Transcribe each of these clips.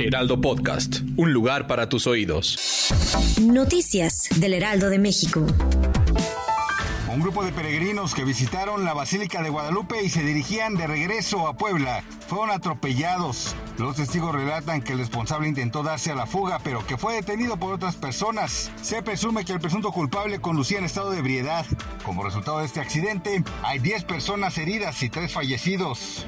Heraldo Podcast, un lugar para tus oídos. Noticias del Heraldo de México. Un grupo de peregrinos que visitaron la Basílica de Guadalupe y se dirigían de regreso a Puebla fueron atropellados. Los testigos relatan que el responsable intentó darse a la fuga, pero que fue detenido por otras personas. Se presume que el presunto culpable conducía en estado de ebriedad. Como resultado de este accidente, hay 10 personas heridas y 3 fallecidos.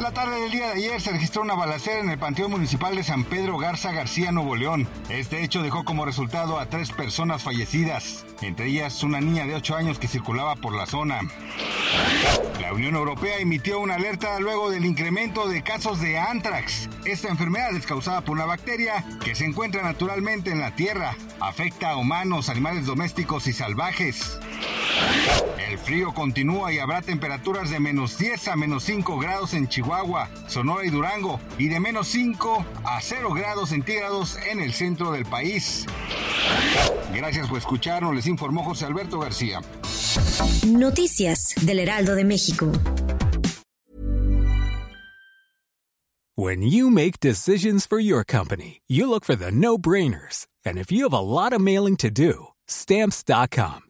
La tarde del día de ayer se registró una balacera en el Panteón Municipal de San Pedro Garza García, Nuevo León. Este hecho dejó como resultado a tres personas fallecidas, entre ellas una niña de 8 años que circulaba por la zona. La Unión Europea emitió una alerta luego del incremento de casos de anthrax. Esta enfermedad es causada por una bacteria que se encuentra naturalmente en la tierra. Afecta a humanos, animales domésticos y salvajes. El frío continúa y habrá temperaturas de menos 10 a menos 5 grados en Chihuahua, Sonora y Durango y de menos 5 a 0 grados centígrados en el centro del país. Gracias por escucharnos, les informó José Alberto García. Noticias del Heraldo de México. When you make decisions for your company, you look for the no-brainers. And if you have a lot of mailing to do, stamps.com